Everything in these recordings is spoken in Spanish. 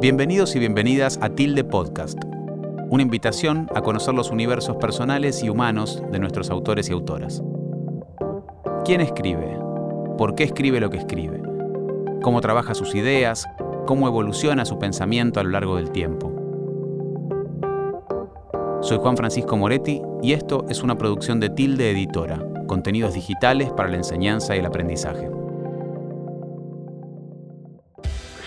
Bienvenidos y bienvenidas a Tilde Podcast, una invitación a conocer los universos personales y humanos de nuestros autores y autoras. ¿Quién escribe? ¿Por qué escribe lo que escribe? ¿Cómo trabaja sus ideas? ¿Cómo evoluciona su pensamiento a lo largo del tiempo? Soy Juan Francisco Moretti y esto es una producción de Tilde Editora, contenidos digitales para la enseñanza y el aprendizaje.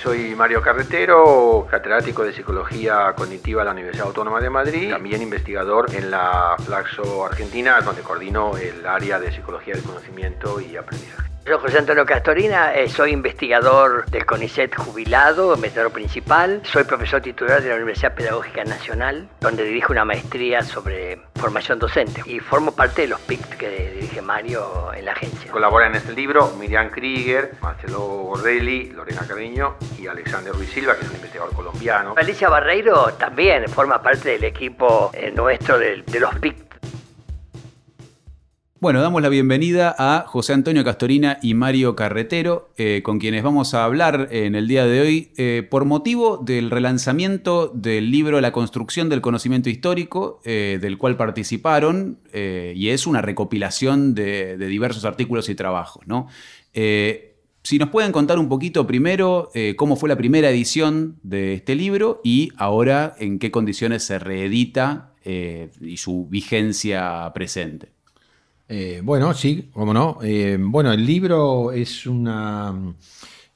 Soy Mario Carretero, catedrático de Psicología Cognitiva de la Universidad Autónoma de Madrid, también investigador en la Flaxo Argentina, donde coordino el área de Psicología del Conocimiento y Aprendizaje. Yo, José Antonio Castorina, eh, soy investigador del CONICET jubilado, investigador principal. Soy profesor titular de la Universidad Pedagógica Nacional, donde dirijo una maestría sobre formación docente. Y formo parte de los PIC que dirige Mario en la agencia. Colaboran en este libro Miriam Krieger, Marcelo Gordelli, Lorena Carreño y Alexander Ruiz Silva, que es un investigador colombiano. Alicia Barreiro también forma parte del equipo eh, nuestro de, de los PIC bueno, damos la bienvenida a José Antonio Castorina y Mario Carretero, eh, con quienes vamos a hablar en el día de hoy eh, por motivo del relanzamiento del libro La construcción del conocimiento histórico, eh, del cual participaron, y es una recopilación de, diversos artículos y trabajos. si nos pueden contar un poquito primero cómo fue la primera edición de este libro y ahora en qué condiciones se reedita y su vigencia presente. Eh, bueno, sí, cómo no. Eh, bueno, el libro es una.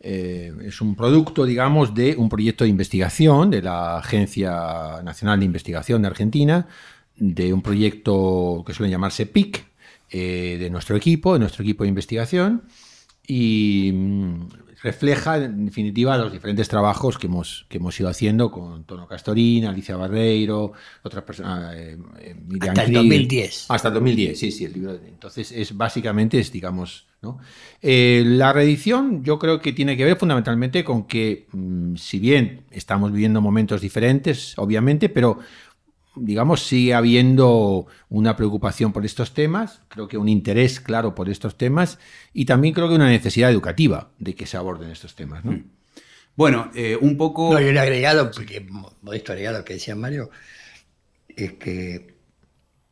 Eh, es un producto, digamos, de un proyecto de investigación de la Agencia Nacional de Investigación de Argentina, de un proyecto que suele llamarse PIC, de nuestro equipo, de nuestro equipo de investigación. Y mm, refleja, en definitiva, los diferentes trabajos que hemos, que hemos ido haciendo con Tono Castorina, Alicia Barreiro, otras personas. Eh, eh hasta el 2010. Hasta el 2010, sí, sí, el libro. Entonces, es básicamente, es, digamos. ¿no? Eh, la reedición yo creo que tiene que ver fundamentalmente con que, mm, si bien estamos viviendo momentos diferentes, obviamente, pero digamos, sigue habiendo una preocupación por estos temas, creo que un interés claro por estos temas y también creo que una necesidad educativa de que se aborden estos temas. ¿no? Bueno, eh, un poco... No, yo he agregado, porque modesto agregado lo que decía Mario, es que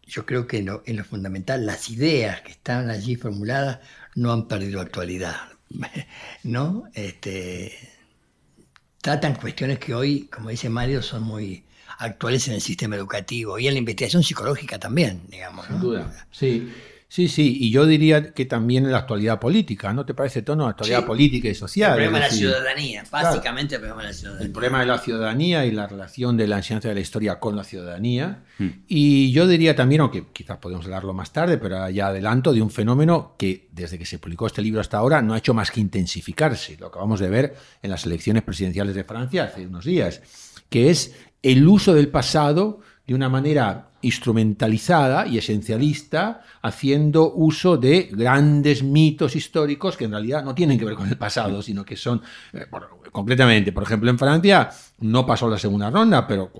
yo creo que en lo, en lo fundamental las ideas que están allí formuladas no han perdido actualidad, ¿no? Este, tratan cuestiones que hoy, como dice Mario, son muy actuales en el sistema educativo y en la investigación psicológica también, digamos. Sin duda. Sí. Sí, sí, y yo diría que también en la actualidad política, ¿no te parece, Tono? La actualidad política y social. El problema de la ciudadanía, básicamente el problema de la ciudadanía. El problema de la ciudadanía y la relación de la enseñanza de la historia con la ciudadanía. Hmm. Y yo diría también, aunque quizás podemos hablarlo más tarde, pero ya adelanto, de un fenómeno que desde que se publicó este libro hasta ahora no ha hecho más que intensificarse. Lo acabamos de ver en las elecciones presidenciales de Francia hace unos días, que es el uso del pasado de una manera instrumentalizada y esencialista, haciendo uso de grandes mitos históricos que en realidad no tienen que ver con el pasado, sino que son, eh, por ejemplo, en Francia no pasó la segunda ronda, pero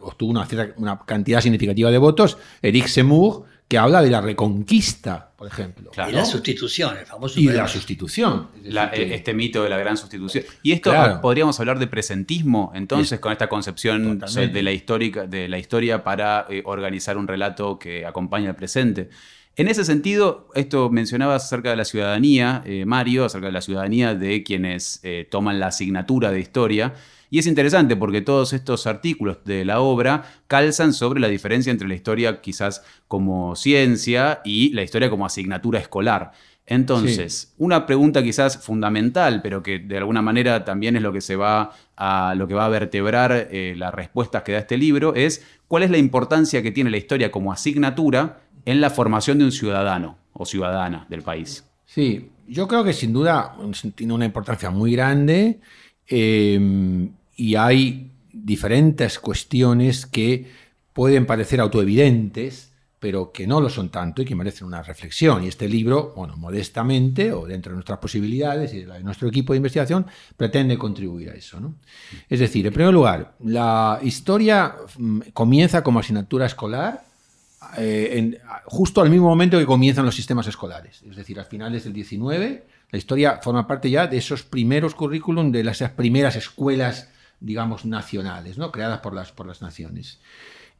obtuvo una, una cantidad significativa de votos, Eric Zemmour, que habla de la reconquista, por ejemplo. Y la sustitución, el famoso. Y la sustitución. Eh, este mito de la gran sustitución. Y esto podríamos hablar de presentismo, entonces, con esta concepción de la, histórica, de la historia para eh, organizar un relato que acompaña al presente. En ese sentido, esto mencionaba acerca de la ciudadanía, eh, Mario, acerca de la ciudadanía de quienes toman la asignatura de historia. Y es interesante porque todos estos artículos de la obra calzan sobre la diferencia entre la historia quizás como ciencia y la historia como asignatura escolar. Entonces, una pregunta quizás fundamental, pero que de alguna manera también es lo que se va a, lo que va a vertebrar eh, las respuestas que da este libro, es cuál es la importancia que tiene la historia como asignatura en la formación de un ciudadano o ciudadana del país. Sí, yo creo que sin duda tiene una importancia muy grande. Eh, y hay diferentes cuestiones que pueden parecer autoevidentes, pero que no lo son tanto y que merecen una reflexión. Y este libro, bueno, modestamente o dentro de nuestras posibilidades y de nuestro equipo de investigación, pretende contribuir a eso. Es decir, en primer lugar, la historia mm, comienza como asignatura escolar eh, justo al mismo momento que comienzan los sistemas escolares, es decir, a finales del 19 La historia forma parte ya de esos primeros currículum, de las primeras escuelas, digamos, nacionales, ¿no? creadas por las, por las naciones.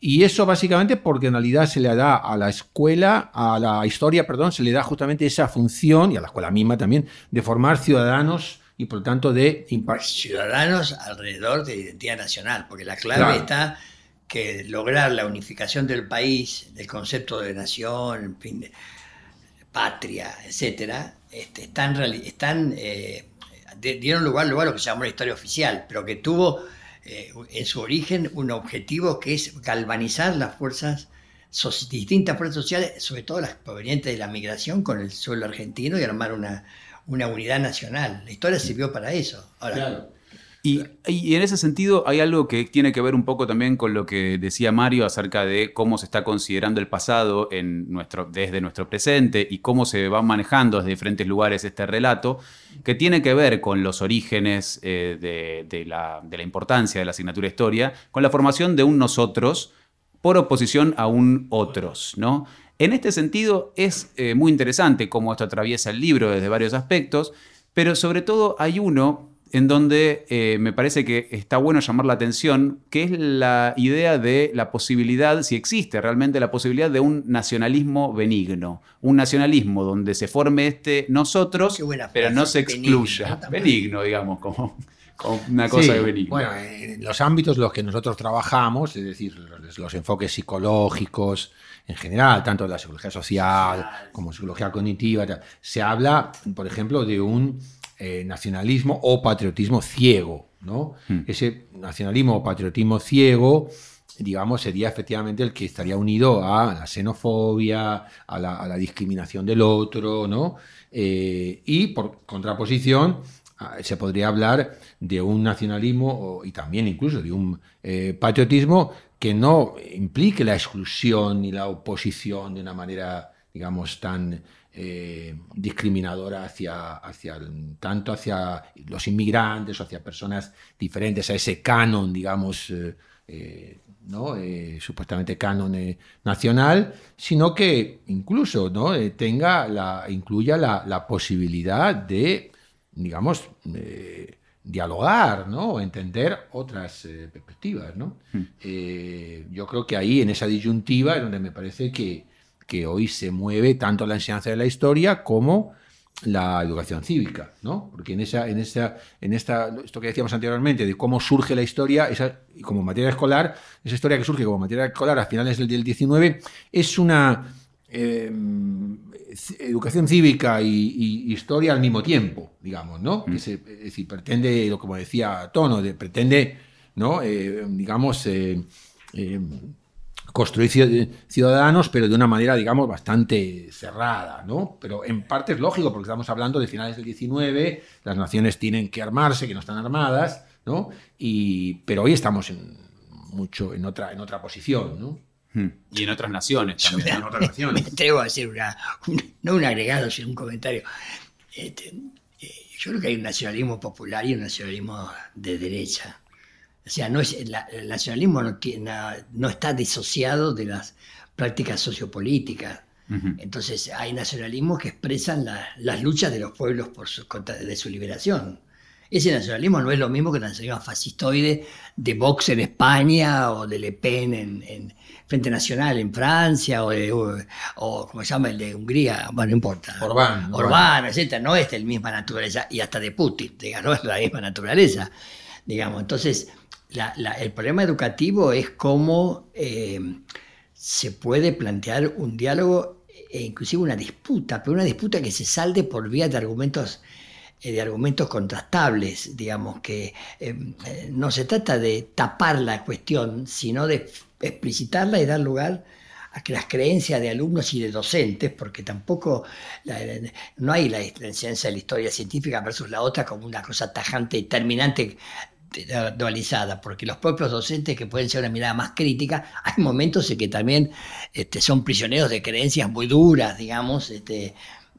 Y eso básicamente porque en realidad se le da a la escuela, a la historia, perdón, se le da justamente esa función, y a la escuela misma también, de formar ciudadanos y por lo tanto de... Ciudadanos alrededor de identidad nacional, porque la clave está que lograr la unificación del país, del concepto de nación, fin, de patria, etcétera, este, están, están eh, dieron lugar, lugar a lo que se llamó la historia oficial, pero que tuvo eh, en su origen un objetivo que es galvanizar las fuerzas, distintas fuerzas sociales, sobre todo las provenientes de la migración, con el suelo argentino y armar una, una unidad nacional. La historia sirvió para eso. Ahora, y, en ese sentido hay algo que tiene que ver un poco también con lo que decía Mario acerca de cómo se está considerando el pasado en nuestro, desde nuestro presente y cómo se va manejando desde diferentes lugares este relato, que tiene que ver con los orígenes eh, de, la, importancia de la asignatura historia, con la formación de un nosotros por oposición a un otros, ¿no? En este sentido es eh, muy interesante cómo esto atraviesa el libro desde varios aspectos, pero sobre todo hay uno en donde eh, me parece que está bueno llamar la atención, que es la idea de la posibilidad, si existe realmente la posibilidad de un nacionalismo benigno, un nacionalismo donde se forme este nosotros, pero no se excluya, benigno, digamos, como, una cosa de benigno. Bueno, en los ámbitos en los que nosotros trabajamos, es decir, los, enfoques psicológicos, en general, tanto de la psicología social como psicología cognitiva, se habla, por ejemplo, de un eh, nacionalismo o patriotismo ciego. ¿no? Hmm. Ese nacionalismo o patriotismo ciego, digamos, sería efectivamente el que estaría unido a la xenofobia, a la, discriminación del otro, ¿no? Eh, y por contraposición, se podría hablar de un nacionalismo y también incluso de un eh, patriotismo que no implique la exclusión ni la oposición de una manera, digamos, tan eh, discriminadora hacia, hacia, tanto hacia los inmigrantes o hacia personas diferentes a ese canon, digamos, eh, eh, ¿no? supuestamente canon nacional, sino que incluso ¿no? tenga la, incluya la, posibilidad de, digamos, dialogar ¿no? o entender otras perspectivas. ¿no? Hmm. yo creo que ahí, en esa disyuntiva, es donde me parece que, que hoy se mueve tanto la enseñanza de la historia como la educación cívica, ¿no? Porque en esa, en esa, en esta, esto que decíamos anteriormente, de cómo surge la historia, esa, como materia escolar, esa historia que surge como materia escolar a finales del, 19, es una eh, educación cívica y, historia al mismo tiempo, digamos, ¿no? Que mm. se, es decir, pretende, como decía Tono, de, pretende, ¿no? Eh, digamos, eh, construir ciudadanos, pero de una manera, digamos, bastante cerrada, ¿no? Pero en parte es lógico, porque estamos hablando de finales del 19, las naciones tienen que armarse, que no están armadas, ¿no? Y, pero hoy estamos en, mucho en otra, en otra posición, ¿no? Hmm. Y en otras naciones también. Me, en otras naciones. me atrevo a hacer una, no un agregado, sino un comentario. Este, eh, yo creo que hay un nacionalismo popular y un nacionalismo de derecha. O sea, no es, el nacionalismo no, tiene, no está disociado de las prácticas sociopolíticas. Entonces hay nacionalismos que expresan las luchas de los pueblos por su, de su liberación. Ese nacionalismo no es lo mismo que el nacionalismo fascistoide de Vox en España o de Le Pen en, Frente Nacional en Francia o, de, o, como se llama el de Hungría, bueno, no importa. Orbán. Orbán, etc. No es de la misma naturaleza y hasta de Putin, no es la misma naturaleza. Digamos, entonces el problema educativo es cómo eh, se puede plantear un diálogo e inclusive una disputa, pero una disputa que se salde por vía de argumentos eh, de argumentos contrastables, digamos, que eh, no se trata de tapar la cuestión, sino de explicitarla y dar lugar a que las creencias de alumnos y de docentes, porque tampoco no hay la enseñanza de la historia científica versus la otra como una cosa tajante y terminante dualizada, porque los propios docentes que pueden ser una mirada más crítica, hay momentos en que también este, son prisioneros de creencias muy duras, digamos, este,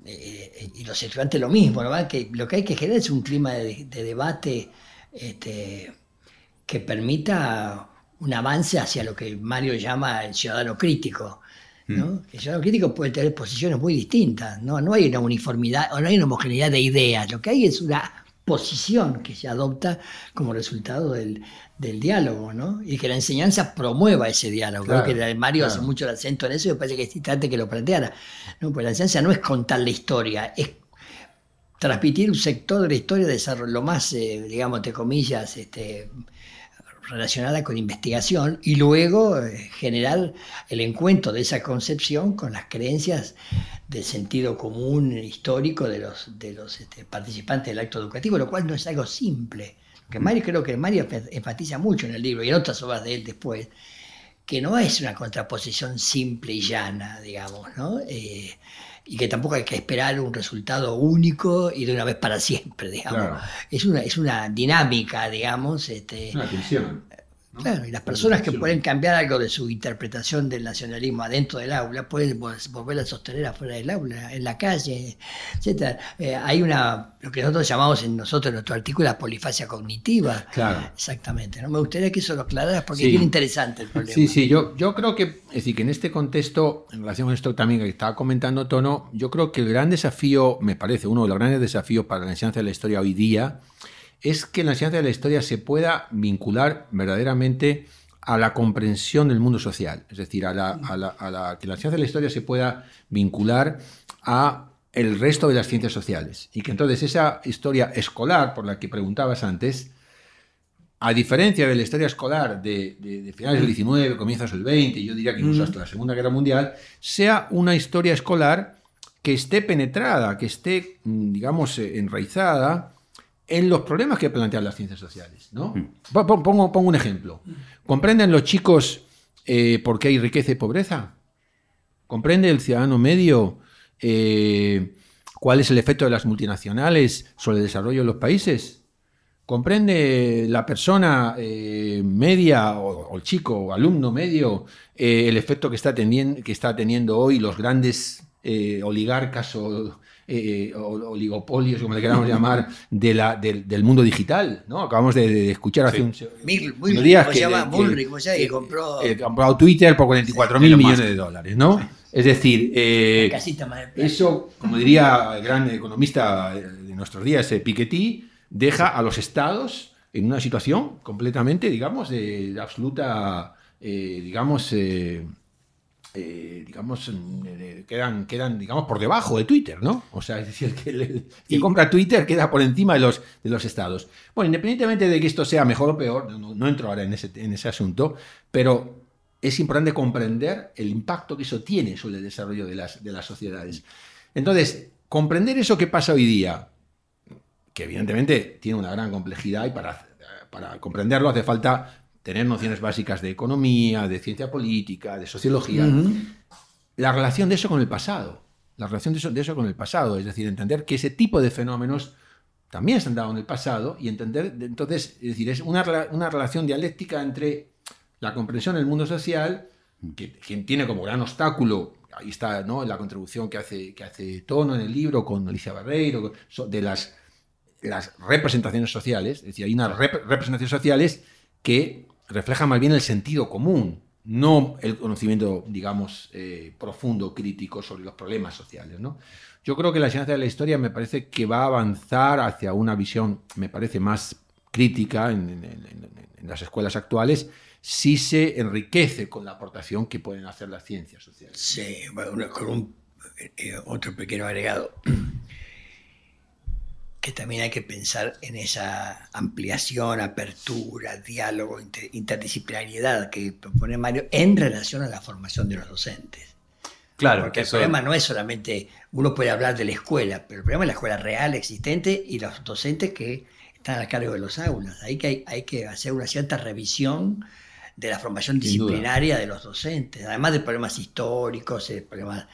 eh, y los estudiantes lo mismo, ¿no? que lo que hay que generar es un clima de, debate este, que permita un avance hacia lo que Mario llama el ciudadano crítico. ¿no? El ciudadano crítico puede tener posiciones muy distintas, ¿no? no hay una uniformidad, no hay una homogeneidad de ideas, lo que hay es una posición que se adopta como resultado del, diálogo, ¿no? Y que la enseñanza promueva ese diálogo. Creo que Mario hace mucho el acento en eso y me parece que es instante que lo planteara. ¿no? Pues la enseñanza no es contar la historia, es transmitir un sector de la historia de lo más, eh, digamos, entre comillas, este, relacionada con investigación y luego eh, generar el encuentro de esa concepción con las creencias del sentido común histórico de los, de los este, participantes del acto educativo, lo cual no es algo simple. Que Mario, creo que Mario enfatiza mucho en el libro y en otras obras de él después, que no es una contraposición simple y llana, digamos, ¿no? Eh, y que tampoco hay que esperar un resultado único y de una vez para siempre, digamos. Es, una, es una dinámica, digamos. Este, una tensión. Claro, y las personas que pueden cambiar algo de su interpretación del nacionalismo adentro del aula pueden volver a sostener afuera del aula, en la calle, etc. Eh, hay una, lo que nosotros llamamos en nosotros en nuestro artículo, la polifasia cognitiva. Claro. Exactamente. ¿no? Me gustaría que eso lo aclararas porque es bien interesante el problema. Sí, sí, yo, yo creo que, es decir, que en este contexto, en relación con esto también que estaba comentando Tono, yo creo que el gran desafío, me parece, uno de los grandes desafíos para la enseñanza de la historia hoy día, es que la enseñanza de la historia se pueda vincular verdaderamente a la comprensión del mundo social, es decir, a la, que la ciencia de la historia se pueda vincular a el resto de las ciencias sociales. Y que entonces esa historia escolar por la que preguntabas antes, a diferencia de la historia escolar de, finales del 19, comienzos del 20, yo diría que incluso hasta la Segunda Guerra Mundial, sea una historia escolar que esté penetrada, que esté, mm, digamos, eh, enraizada en los problemas que plantean las ciencias sociales. ¿no? Mm. Pongo, pongo, un ejemplo. ¿Comprenden los chicos eh, por qué hay riqueza y pobreza? ¿Comprende el ciudadano medio eh, cuál es el efecto de las multinacionales sobre el desarrollo de los países? ¿Comprende la persona eh, media o, el chico o alumno medio el efecto que está, teniendo, que está teniendo hoy los grandes oligarcas o eh, oligopolios, como le queramos llamar, de la, del mundo digital. ¿no? Acabamos de, escuchar hace un, unos días que, se llama que, compró... Eh, compró Twitter por 44 mil millones de dólares. ¿no? Es decir, eh, eso, como diría el gran economista de nuestros días, Piketty, deja a los estados en una situación completamente, digamos, de, absoluta, digamos, eh, digamos, eh, quedan, quedan, digamos, por debajo de Twitter, ¿no? O sea, es decir, que el que compra Twitter queda por encima de los, de los estados. Bueno, independientemente de que esto sea mejor o peor, no, entro ahora en ese, en ese asunto, pero es importante comprender el impacto que eso tiene sobre el desarrollo de las, de las sociedades. Entonces, comprender eso que pasa hoy día, que evidentemente tiene una gran complejidad y para, para comprenderlo hace falta tener nociones básicas de economía, de ciencia política, de sociología, la relación de eso con el pasado, la relación de eso, de eso, con el pasado, es decir, entender que ese tipo de fenómenos también se han dado en el pasado y entender, entonces, es decir, es una, una relación dialéctica entre la comprensión del mundo social, que, tiene como gran obstáculo, ahí está ¿no? la contribución que hace, que hace Tono en el libro con Alicia Barreiro, de las, las representaciones sociales, es decir, hay unas representaciones sociales que refleja más bien el sentido común, no el conocimiento, digamos, eh, profundo, crítico sobre los problemas sociales. ¿no? Yo creo que la ciencia de la historia me parece que va a avanzar hacia una visión, me parece, más crítica en, las escuelas actuales si se enriquece con la aportación que pueden hacer las ciencias sociales. Sí, bueno, con un, eh, otro pequeño agregado que también hay que pensar en esa ampliación, apertura, diálogo, interdisciplinariedad que propone Mario en relación a la formación de los docentes. Claro, porque el problema no es solamente, uno puede hablar de la escuela, pero el problema es la escuela real existente y los docentes que están a cargo de los aulas. Hay que, hay que hacer una cierta revisión de la formación disciplinaria de los docentes, además de problemas históricos, de problemas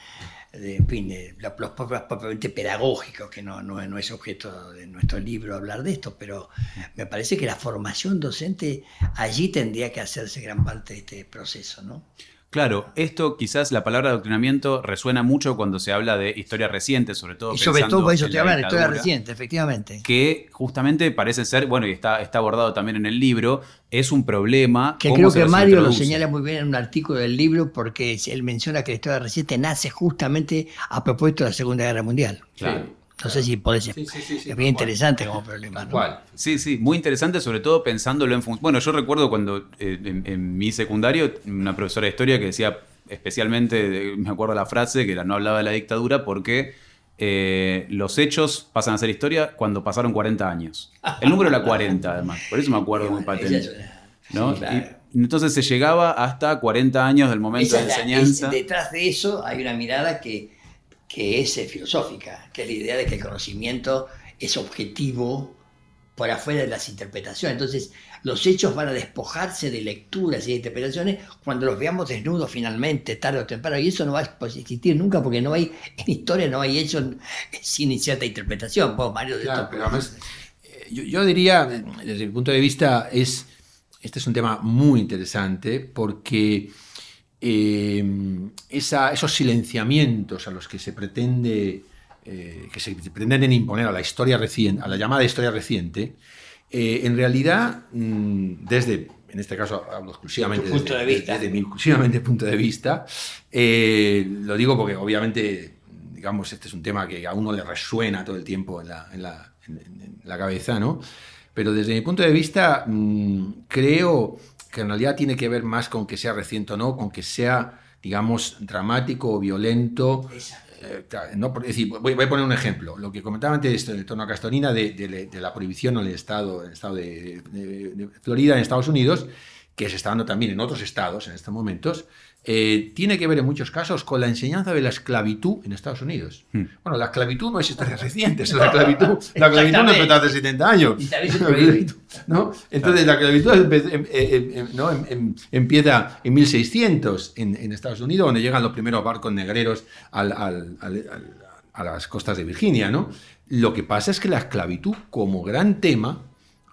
de, en fin, de los problemas propiamente pedagógicos, que no, no, no, es objeto de nuestro libro hablar de esto, pero me parece que la formación docente allí tendría que hacerse gran parte de este proceso, ¿no? Claro, esto quizás la palabra adoctrinamiento resuena mucho cuando se habla de historia reciente, sobre todo. Y sobre todo por eso te habla de historia reciente, efectivamente. Que justamente parece ser, bueno, y está, está abordado también en el libro, es un problema. Que creo que Mario lo señala muy bien en un artículo del libro porque él menciona que la historia reciente nace justamente a propósito de la Segunda Guerra Mundial. Claro. No sé si podés. Sí, es bien interesante como problema. ¿no? Sí, sí, muy interesante, sobre todo pensándolo en función. Bueno, yo recuerdo cuando eh, en, mi secundario, una profesora de historia que decía, especialmente, me acuerdo la frase, que era no hablaba de la dictadura porque eh, los hechos pasan a ser historia cuando pasaron 40 años. El número era 40, además. Por eso me acuerdo muy patente. ¿no? entonces se llegaba hasta 40 años del momento de enseñanza. detrás de eso hay una mirada que que es eh, filosófica, que es la idea de que el conocimiento es objetivo por afuera de las interpretaciones. Entonces, los hechos van a despojarse de lecturas y de interpretaciones cuando los veamos desnudos finalmente, tarde o temprano. Y eso no va a existir nunca porque no hay, en historia no hay hechos sin cierta interpretación. Mario, eh, yo, diría, desde mi punto de vista, es, este es un tema muy interesante porque Em, esos silenciamientos a los que se pretende eh, que se pretenden imponer a la historia reciente, a la llamada historia reciente, eh, en realidad, mm, desde, en este caso hablo exclusivamente punto de vista. desde, mi exclusivamente punto de vista, eh, lo digo porque obviamente, digamos, este es un tema que a uno le resuena todo el tiempo en la, en la, en la cabeza, ¿no? Pero desde mi punto de vista, mm, creo que en realidad tiene que ver más con que sea reciente o no, con que sea, digamos, dramático o violento. Eh, no, es decir, voy, a poner un ejemplo. Lo que comentaba antes en torno a Castorina de, de, la prohibición en el estado, el estado de, Florida, en Estados Unidos, que se está dando también en otros estados en estos momentos, eh, tiene que ver en muchos casos con la enseñanza de la esclavitud en Estados Unidos. Hmm. Bueno, la esclavitud no es historia reciente, es la esclavitud, la esclavitud no empezó hace 70 años. ¿no? Entonces la esclavitud em, em, em, empieza en 1600 en, Estados Unidos, donde llegan los primeros barcos negreros a las costas de Virginia. ¿no? Lo que pasa es que la esclavitud como gran tema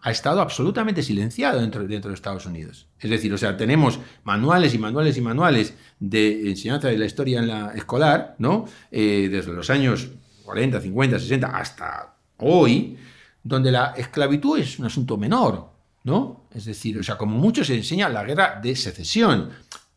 ha estado absolutamente silenciado dentro, de Estados Unidos. Es decir, o sea, tenemos manuales y manuales y manuales de enseñanza de la historia en la escolar, ¿no? Eh, desde los años 40, 50, 60 hasta hoy, donde la esclavitud es un asunto menor, ¿no? Es decir, o sea, como mucho se enseña la guerra de secesión,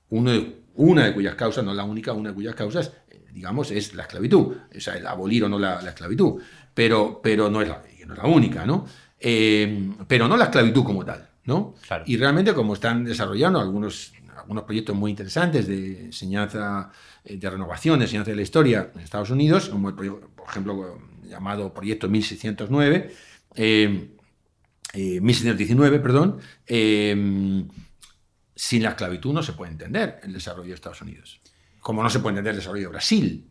una de cuyas causas, no la única, una de cuyas causas, eh, digamos, es la esclavitud, o sea, el abolir o no la, esclavitud, pero, pero no es la única, ¿no? Eh, pero no la esclavitud como tal. ¿no? Y realmente como están desarrollando algunos, algunos proyectos muy interesantes de enseñanza, eh, de renovación, de enseñanza de la historia en Estados Unidos, como el, por ejemplo llamado Proyecto 1609, 1619, eh, perdón, sin la esclavitud no se puede entender el desarrollo de Estados Unidos. Como no se puede entender el desarrollo de Brasil.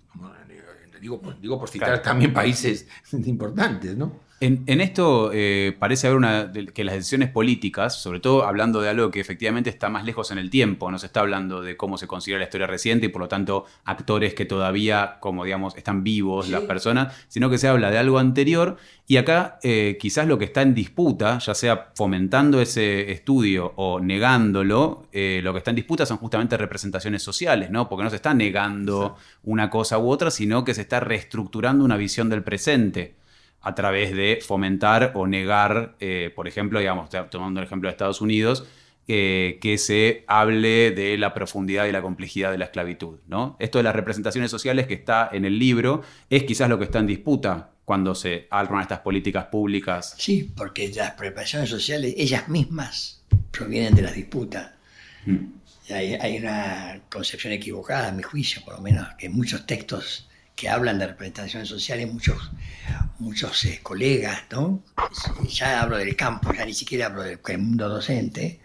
digo, digo por citar también países importantes, ¿no? En, esto eh, parece haber una que las decisiones políticas, sobre todo hablando de algo que efectivamente está más lejos en el tiempo, no se está hablando de cómo se considera la historia reciente y por lo tanto actores que todavía, como digamos, están vivos las personas, sino que se habla de algo anterior. Y acá eh, quizás lo que está en disputa, ya sea fomentando ese estudio o negándolo, eh, lo que está en disputa son justamente representaciones sociales, ¿no? Porque no se está negando una cosa u otra, sino que se está reestructurando una visión del presente a través de fomentar o negar, eh, por ejemplo, digamos, tomando el ejemplo de Estados Unidos, eh, que se hable de la profundidad y la complejidad de la esclavitud. ¿no? Esto de las representaciones sociales que está en el libro es quizás lo que está en disputa cuando se arman estas políticas públicas. Sí, porque las representaciones sociales, ellas mismas, provienen de las disputas. Mm. Hay, hay, una concepción equivocada, a mi juicio, por lo menos, que muchos textos que hablan de representaciones sociales, muchos, muchos eh, colegas, ¿no? ya hablo del campo, ya ni siquiera hablo del, mundo docente,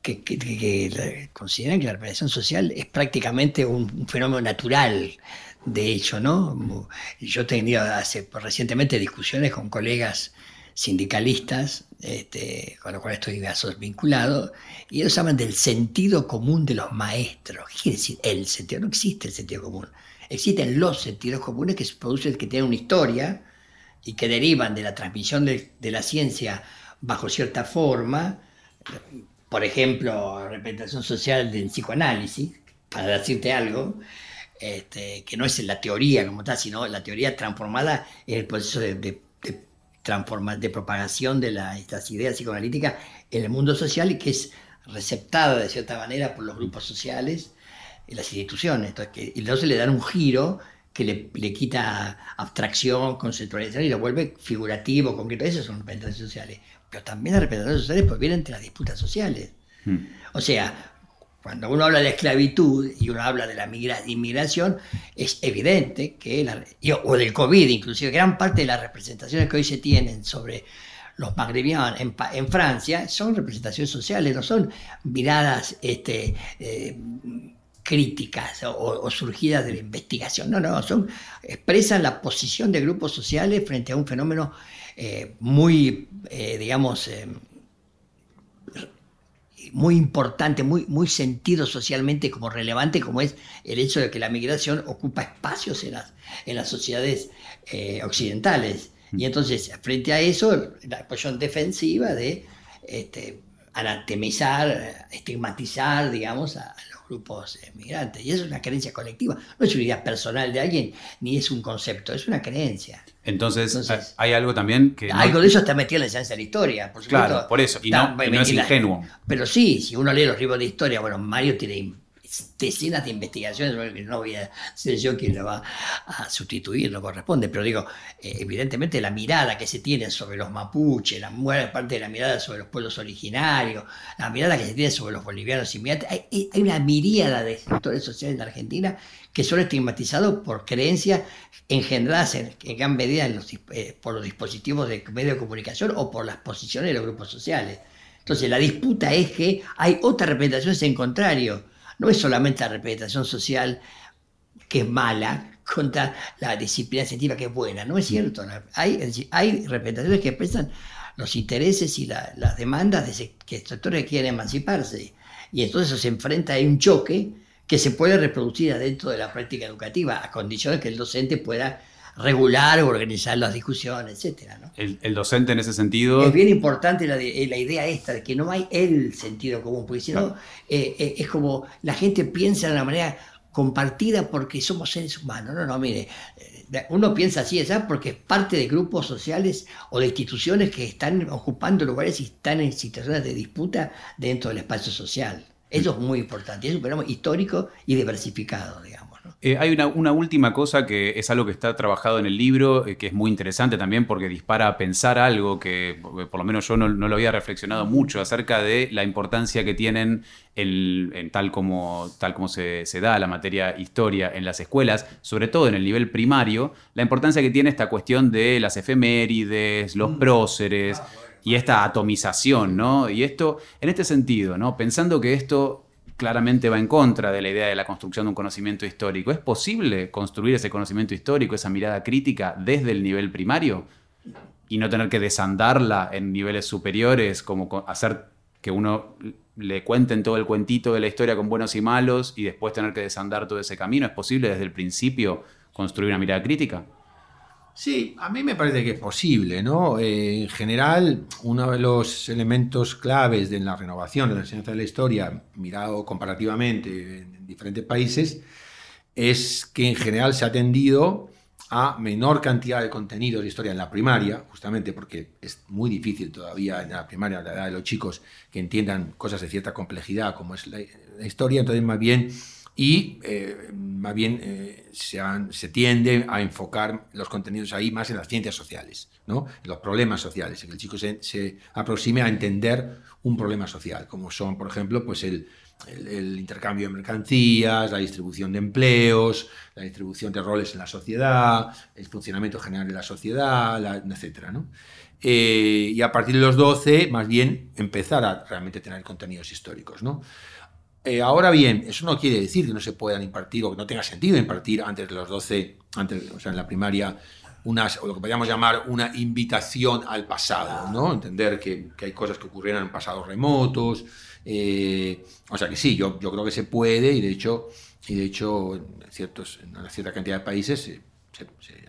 que, consideran que la representación social es prácticamente un, fenómeno natural, de hecho, ¿no? Yo he tenido hace, recientemente discusiones con colegas sindicalistas, este, con los cuales estoy vinculado, y ellos hablan del sentido común de los maestros. ¿Qué quiere decir el sentido? No existe el sentido común. Existen los sentidos comunes que se producen, que tienen una historia y que derivan de la transmisión de, la ciencia bajo cierta forma, por ejemplo, representación social del psicoanálisis, para decirte algo, este, que no es la teoría como tal, sino la teoría transformada en el proceso de, propagación de estas ideas psicoanalíticas en el mundo social y que es receptada de cierta manera por los grupos sociales las instituciones. Entonces, que, y entonces le dan un giro que le, le, quita abstracción, conceptualización y lo vuelve figurativo, concreto. Esas son representaciones sociales. Pero también las representaciones sociales pues vienen entre las disputas sociales. Hmm. O sea, cuando uno habla de esclavitud y uno habla de la inmigración, es evidente que, la, o del COVID inclusive, gran parte de las representaciones que hoy se tienen sobre los magrebianos en, en Francia son representaciones sociales, no son miradas este, eh, críticas o, surgidas de la investigación. No, no, son, expresan la posición de grupos sociales frente a un fenómeno eh, muy, eh, digamos, eh, muy importante, muy, muy sentido socialmente como relevante, como es el hecho de que la migración ocupa espacios en las, en las sociedades occidentales. Y entonces, frente a eso, la posición defensiva de este, anatemizar, estigmatizar, digamos, a, grupos migrantes. Y eso es una creencia colectiva. No es una idea personal de alguien, ni es un concepto, es una creencia. Entonces, hay algo también que... Algo de eso está metido en la ciencia de la historia, por supuesto. Claro, por eso, y no, no es ingenuo. Pero sí, si uno lee los libros de historia, bueno, Mario tiene decenas de investigaciones, no voy a ser yo quien lo va a sustituir, no corresponde, pero digo, eh, evidentemente la mirada que se tiene sobre los mapuches, la parte de la mirada sobre los pueblos originarios, la mirada que se tiene sobre los bolivianos inmigrantes, hay, hay una miríada de sectores sociales en la Argentina que son estigmatizados por creencias engendradas en, gran medida eh, por los dispositivos de medio de comunicación o por las posiciones de los grupos sociales. Entonces la disputa es que hay otras representaciones en contrario no es solamente la representación social que es mala contra la disciplina científica que es buena, no es cierto. Hay, hay representaciones que expresan los intereses y las demandas de que sectores quieren emanciparse. Y entonces se enfrenta a un choque que se puede reproducir dentro de la práctica educativa, a condiciones que el docente pueda regular o organizar las discusiones, etcétera. El, docente en ese sentido... Es bien importante la, eh, la, idea esta de que no hay el sentido común, porque si no, eh, eh, es como la gente piensa de una manera compartida porque somos seres humanos. No, no, mire, uno piensa así, ¿sabes? Porque es parte de grupos sociales o de instituciones que están ocupando lugares y están en situaciones de disputa dentro del espacio social. Eso es muy importante, es un fenómeno histórico y diversificado, digamos. Eh, hay una, última cosa que es algo que está trabajado en el libro, eh, que es muy interesante también porque dispara a pensar algo que eh, por lo menos yo no, lo había reflexionado mucho acerca de la importancia que tienen en, tal como, tal como se, da la materia historia en las escuelas, sobre todo en el nivel primario, la importancia que tiene esta cuestión de las efemérides, los mm. próceres y esta atomización, ¿no? Y esto, en este sentido, ¿no? Pensando que esto claramente va en contra de la idea de la construcción de un conocimiento histórico. ¿Es posible construir ese conocimiento histórico, esa mirada crítica desde el nivel primario y no tener que desandarla en niveles superiores, como hacer que uno le cuenten todo el cuentito de la historia con buenos y malos y después tener que desandar todo ese camino? ¿Es posible desde el principio construir una mirada crítica? Sí, a mí me parece que es posible, ¿no? Eh, en general, uno de los elementos claves de la renovación de la enseñanza de la historia, mirado comparativamente en diferentes países, es que en general se ha tendido a menor cantidad de contenidos de historia en la primaria, justamente porque es muy difícil todavía en la primaria, la edad de los chicos, que entiendan cosas de cierta complejidad como es la, la historia, entonces más bien y eh, más bien eh, se, tiende a enfocar los contenidos ahí más en las ciencias sociales, en los problemas sociales, en que el chico se, aproxime a entender un problema social, como son, por ejemplo, pues el, intercambio de mercancías, la distribución de empleos, la distribución de roles en la sociedad, el funcionamiento general de la sociedad, la, etc. Eh, y a partir de los 12, más bien, empezar a realmente tener contenidos históricos. ¿no? Eh, ahora bien, eso no quiere decir que no se puedan impartir o que no tenga sentido impartir antes de los 12, antes, o sea, en la primaria, unas, o lo que podríamos llamar una invitación al pasado, ¿no? Entender que, hay cosas que ocurrieron en pasados remotos. Eh, o sea que sí, yo, yo creo que se puede y de hecho, y de hecho en, ciertos, en una cierta cantidad de países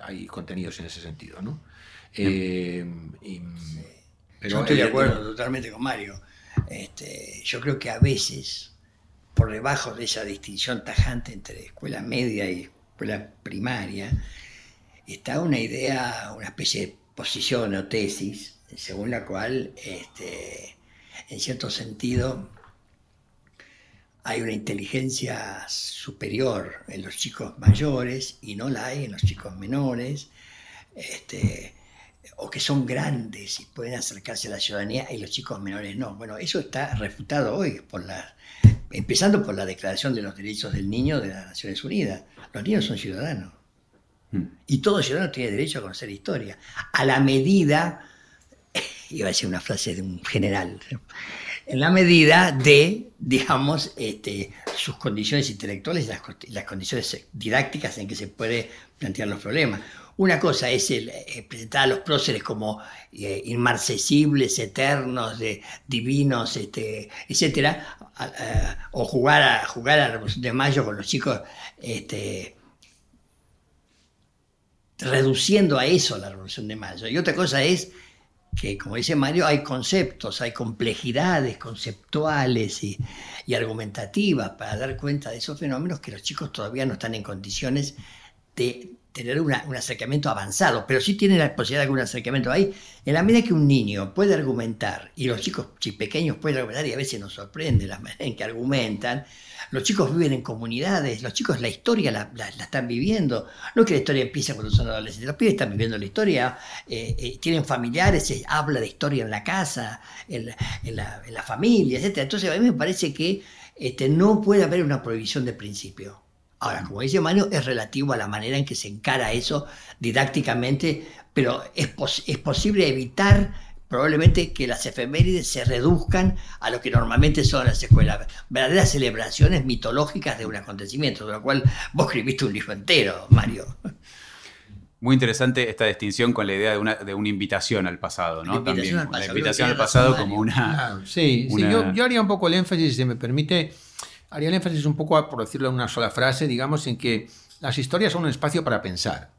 hay contenidos en ese sentido, ¿no? Eh, yo estoy de acuerdo totalmente con Mario. Este, yo creo que a veces por debajo de esa distinción tajante entre escuela media y escuela primaria, está una idea, una especie de posición o tesis, según la cual, este, en cierto sentido, hay una inteligencia superior en los chicos mayores y no la hay en los chicos menores, este, o que son grandes y pueden acercarse a la ciudadanía y los chicos menores no. Bueno, eso está refutado hoy, por la, empezando por la Declaración de los Derechos del Niño de las Naciones Unidas. Los niños son ciudadanos. Hmm. Y todo ciudadano tiene derecho a conocer historia. A la medida, iba a decir una frase de un general, en la medida de, digamos, este, sus condiciones intelectuales y las, condiciones didácticas en que se puede plantear los problemas. Una cosa es el, eh, presentar a los próceres como eh, inmarcesibles, eternos, de, divinos, este, etcétera, o jugar a, jugar a la Revolución de Mayo con los chicos, este, reduciendo a eso la Revolución de Mayo. Y otra cosa es que, como dice Mario, hay conceptos, hay complejidades conceptuales y, argumentativas para dar cuenta de esos fenómenos que los chicos todavía no están en condiciones de tener un acercamiento avanzado, pero sí tienen la posibilidad de algún acercamiento ahí. En la medida que un niño puede argumentar, y los chicos si pequeños pueden argumentar, y a veces nos sorprende la manera en que argumentan, los chicos viven en comunidades, los chicos la historia la, están viviendo. No que la historia empieza cuando son adolescentes, los pibes están viviendo la historia, eh, eh, tienen familiares, se habla de historia en la casa, en la, familia, etc. Entonces a mí me parece que este, no puede haber una prohibición de principio. Ahora, como dice Mario, es relativo a la manera en que se encara eso didácticamente, pero es, es posible evitar probablemente que las efemérides se reduzcan a lo que normalmente son las escuelas, verdaderas celebraciones mitológicas de un acontecimiento, de lo cual vos escribiste un libro entero, Mario. Muy interesante esta distinción con la idea de una, de una invitación al pasado, ¿no? La invitación al pasado, la invitación al pasado como una... sí, Yo, yo, haría un poco el énfasis, si me permite, haría el énfasis un poco, por decirlo en una sola frase, digamos, en que las historias son un espacio para pensar.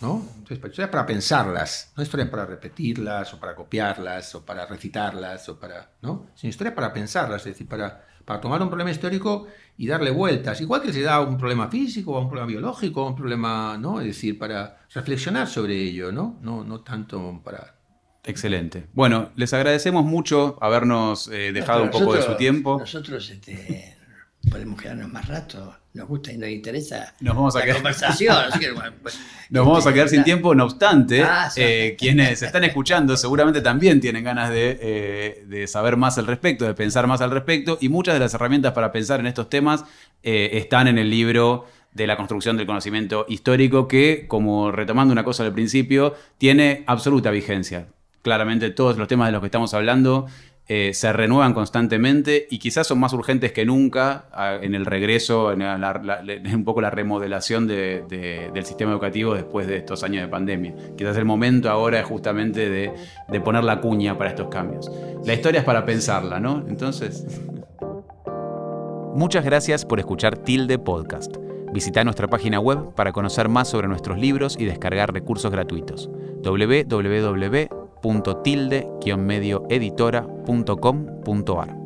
¿no? Entonces, historias para pensarlas, no historias para repetirlas o para copiarlas o para recitarlas o para, ¿no? Sino historias para pensarlas, es decir, para, para tomar un problema histórico y darle vueltas, igual que se da un problema físico o un problema biológico o un problema, ¿no? Es decir, para reflexionar sobre ello, ¿no? No, no tanto para Excelente. Bueno, les agradecemos mucho habernos eh, dejado un poco de su tiempo. Nosotros este, podemos quedarnos más rato nos gusta y nos interesa nos vamos a la quedar... conversación. Pues, nos vamos a quedar sin tiempo, no obstante, ah, eh, quienes están escuchando seguramente también tienen ganas eh, de, saber más al respecto, de pensar más al respecto, y muchas de las herramientas para pensar en estos temas eh, están en el libro de la construcción del conocimiento histórico que, como retomando una cosa al principio, tiene absoluta vigencia. Claramente todos los temas de los que estamos hablando eh, se renuevan constantemente y quizás son más urgentes que nunca en el regreso, en, un poco la remodelación del sistema educativo después de estos años de pandemia. Quizás el momento ahora es justamente de, poner la cuña para estos cambios. La historia es para pensarla, ¿no? Entonces... Muchas gracias por escuchar Tilde Podcast. Visita nuestra página web para conocer más sobre nuestros libros y descargar recursos gratuitos. www tilde-medioeditora.com.ar